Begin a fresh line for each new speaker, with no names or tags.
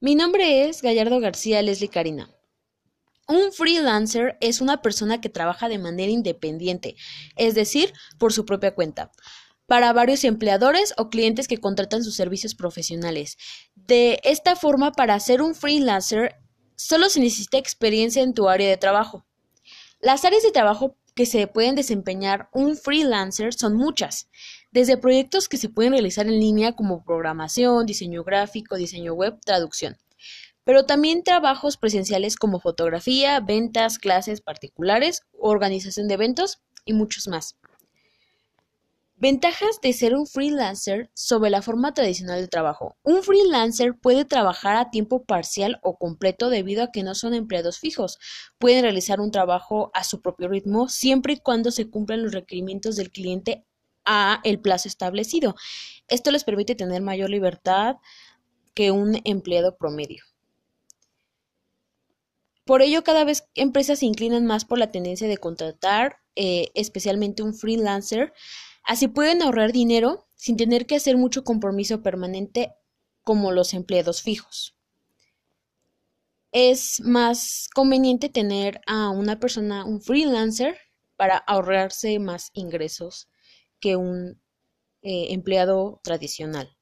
Mi nombre es Gallardo García Leslie Karina. Un freelancer es una persona que trabaja de manera independiente, es decir, por su propia cuenta, para varios empleadores o clientes que contratan sus servicios profesionales. De esta forma, para ser un freelancer, solo se necesita experiencia en tu área de trabajo. Las áreas de trabajo que se pueden desempeñar un freelancer son muchas, desde proyectos que se pueden realizar en línea como programación, diseño gráfico, diseño web, traducción pero también trabajos presenciales como fotografía, ventas, clases particulares, organización de eventos y muchos más. Ventajas de ser un freelancer sobre la forma tradicional de trabajo. Un freelancer puede trabajar a tiempo parcial o completo debido a que no son empleados fijos. Pueden realizar un trabajo a su propio ritmo siempre y cuando se cumplan los requerimientos del cliente a el plazo establecido. Esto les permite tener mayor libertad que un empleado promedio. Por ello, cada vez empresas se inclinan más por la tendencia de contratar eh, especialmente un freelancer. Así pueden ahorrar dinero sin tener que hacer mucho compromiso permanente como los empleados fijos. Es más conveniente tener a una persona, un freelancer, para ahorrarse más ingresos que un eh, empleado tradicional.